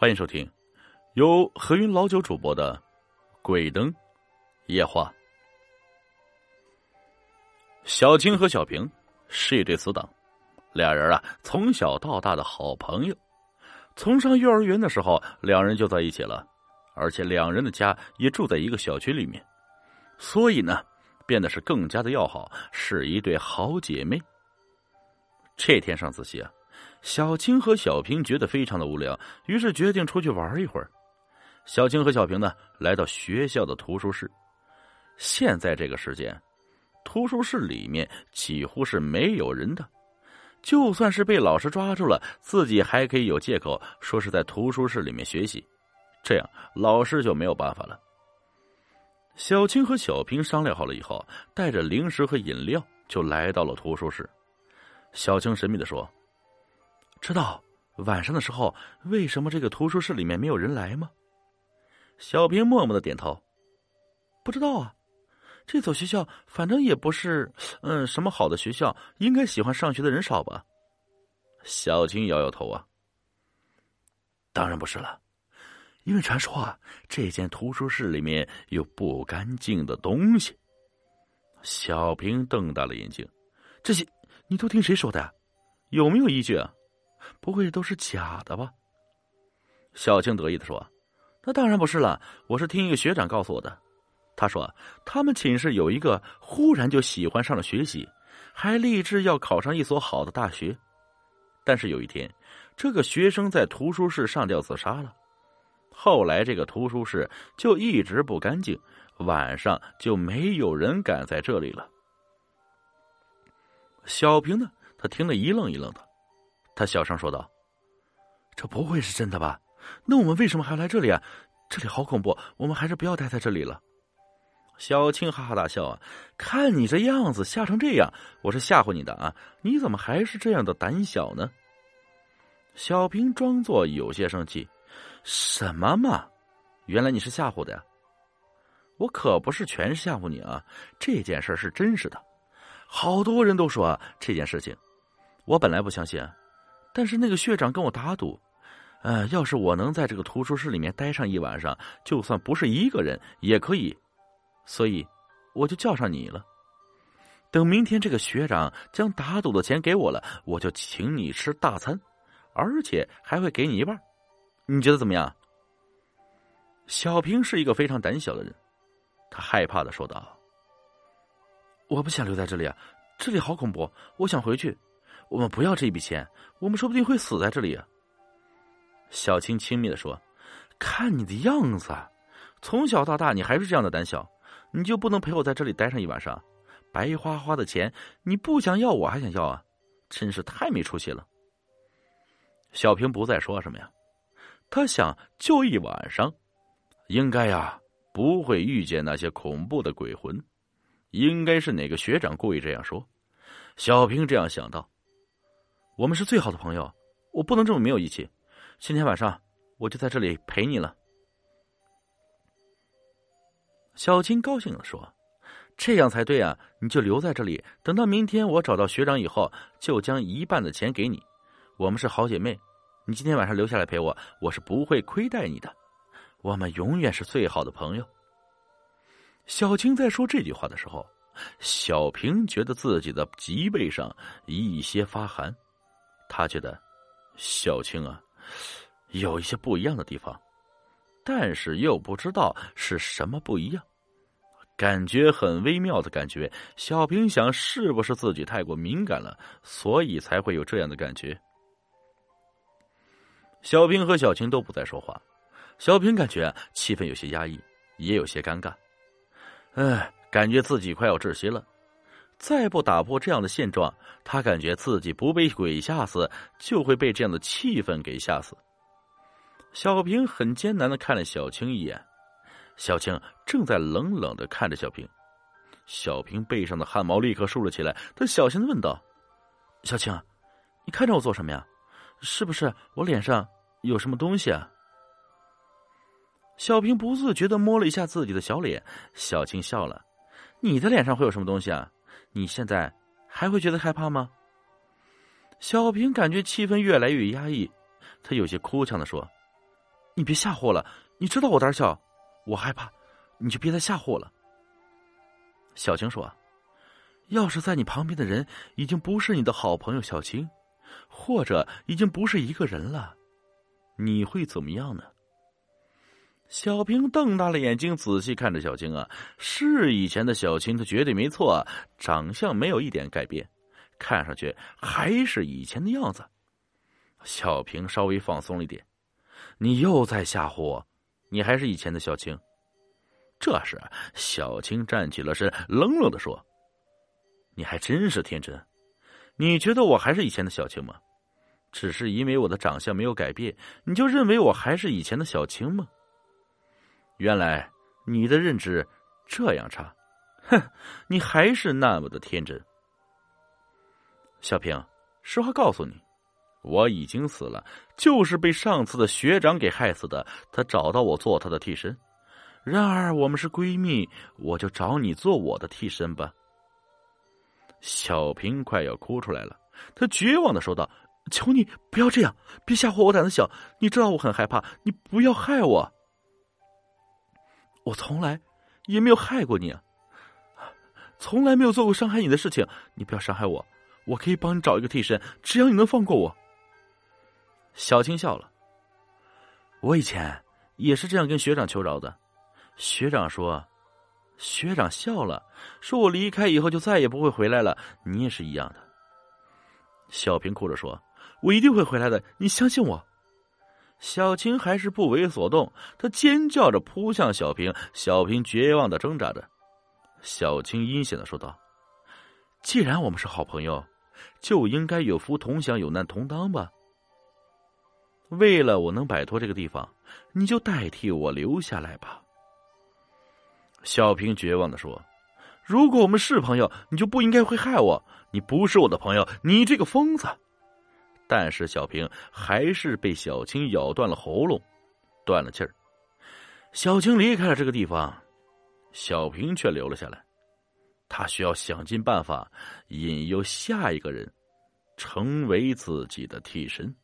欢迎收听由何云老九主播的《鬼灯夜话》。小青和小平是一对死党，俩人啊从小到大的好朋友。从上幼儿园的时候，两人就在一起了，而且两人的家也住在一个小区里面，所以呢，变得是更加的要好，是一对好姐妹。这天上自习啊。小青和小平觉得非常的无聊，于是决定出去玩一会儿。小青和小平呢，来到学校的图书室。现在这个时间，图书室里面几乎是没有人的。就算是被老师抓住了，自己还可以有借口说是在图书室里面学习，这样老师就没有办法了。小青和小平商量好了以后，带着零食和饮料就来到了图书室。小青神秘的说。知道晚上的时候为什么这个图书室里面没有人来吗？小平默默的点头。不知道啊，这所学校反正也不是嗯什么好的学校，应该喜欢上学的人少吧？小青摇摇头啊。当然不是了，因为传说啊，这间图书室里面有不干净的东西。小平瞪大了眼睛，这些你都听谁说的？有没有依据啊？不会都是假的吧？小青得意的说：“那当然不是了，我是听一个学长告诉我的。他说他们寝室有一个忽然就喜欢上了学习，还立志要考上一所好的大学。但是有一天，这个学生在图书室上吊自杀了。后来这个图书室就一直不干净，晚上就没有人敢在这里了。”小平呢，他听得一愣一愣的。他小声说道：“这不会是真的吧？那我们为什么还要来这里啊？这里好恐怖，我们还是不要待在这里了。”小青哈哈大笑啊！看你这样子，吓成这样，我是吓唬你的啊！你怎么还是这样的胆小呢？小平装作有些生气：“什么嘛？原来你是吓唬的呀？我可不是全是吓唬你啊！这件事是真实的，好多人都说这件事情，我本来不相信。”但是那个学长跟我打赌，呃，要是我能在这个图书室里面待上一晚上，就算不是一个人也可以，所以我就叫上你了。等明天这个学长将打赌的钱给我了，我就请你吃大餐，而且还会给你一半，你觉得怎么样？小平是一个非常胆小的人，他害怕的说道：“我不想留在这里啊，这里好恐怖，我想回去。”我们不要这笔钱，我们说不定会死在这里。小青轻蔑的说：“看你的样子，从小到大你还是这样的胆小，你就不能陪我在这里待上一晚上？白花花的钱，你不想要，我还想要啊！真是太没出息了。”小平不再说什么呀，他想就一晚上，应该呀不会遇见那些恐怖的鬼魂，应该是哪个学长故意这样说。小平这样想到。我们是最好的朋友，我不能这么没有义气。今天晚上我就在这里陪你了。小青高兴的说：“这样才对啊！你就留在这里，等到明天我找到学长以后，就将一半的钱给你。我们是好姐妹，你今天晚上留下来陪我，我是不会亏待你的。我们永远是最好的朋友。”小青在说这句话的时候，小平觉得自己的脊背上一些发寒。他觉得小青啊，有一些不一样的地方，但是又不知道是什么不一样，感觉很微妙的感觉。小平想，是不是自己太过敏感了，所以才会有这样的感觉？小平和小青都不再说话，小平感觉气氛有些压抑，也有些尴尬，哎，感觉自己快要窒息了。再不打破这样的现状，他感觉自己不被鬼吓死，就会被这样的气氛给吓死。小平很艰难的看了小青一眼，小青正在冷冷的看着小平。小平背上的汗毛立刻竖了起来，他小心的问道：“小青，你看着我做什么呀？是不是我脸上有什么东西啊？”小平不自觉的摸了一下自己的小脸，小青笑了：“你的脸上会有什么东西啊？”你现在还会觉得害怕吗？小平感觉气氛越来越压抑，他有些哭腔的说：“你别吓唬我了，你知道我胆小，我害怕，你就别再吓唬我了。”小青说：“要是在你旁边的人已经不是你的好朋友小青，或者已经不是一个人了，你会怎么样呢？”小平瞪大了眼睛，仔细看着小青啊，是以前的小青，他绝对没错，长相没有一点改变，看上去还是以前的样子。小平稍微放松了一点，你又在吓唬我，你还是以前的小青。这时，小青站起了身，冷冷的说：“你还真是天真，你觉得我还是以前的小青吗？只是因为我的长相没有改变，你就认为我还是以前的小青吗？”原来你的认知这样差，哼！你还是那么的天真。小平，实话告诉你，我已经死了，就是被上次的学长给害死的。他找到我做他的替身，然而我们是闺蜜，我就找你做我的替身吧。小平快要哭出来了，他绝望的说道：“求你不要这样，别吓唬我胆子小，你知道我很害怕，你不要害我。”我从来也没有害过你，从来没有做过伤害你的事情。你不要伤害我，我可以帮你找一个替身，只要你能放过我。小青笑了。我以前也是这样跟学长求饶的，学长说，学长笑了，说我离开以后就再也不会回来了。你也是一样的。小平哭着说：“我一定会回来的，你相信我。”小青还是不为所动，她尖叫着扑向小平，小平绝望的挣扎着。小青阴险的说道：“既然我们是好朋友，就应该有福同享，有难同当吧。为了我能摆脱这个地方，你就代替我留下来吧。”小平绝望的说：“如果我们是朋友，你就不应该会害我。你不是我的朋友，你这个疯子。”但是小平还是被小青咬断了喉咙，断了气儿。小青离开了这个地方，小平却留了下来。他需要想尽办法引诱下一个人成为自己的替身。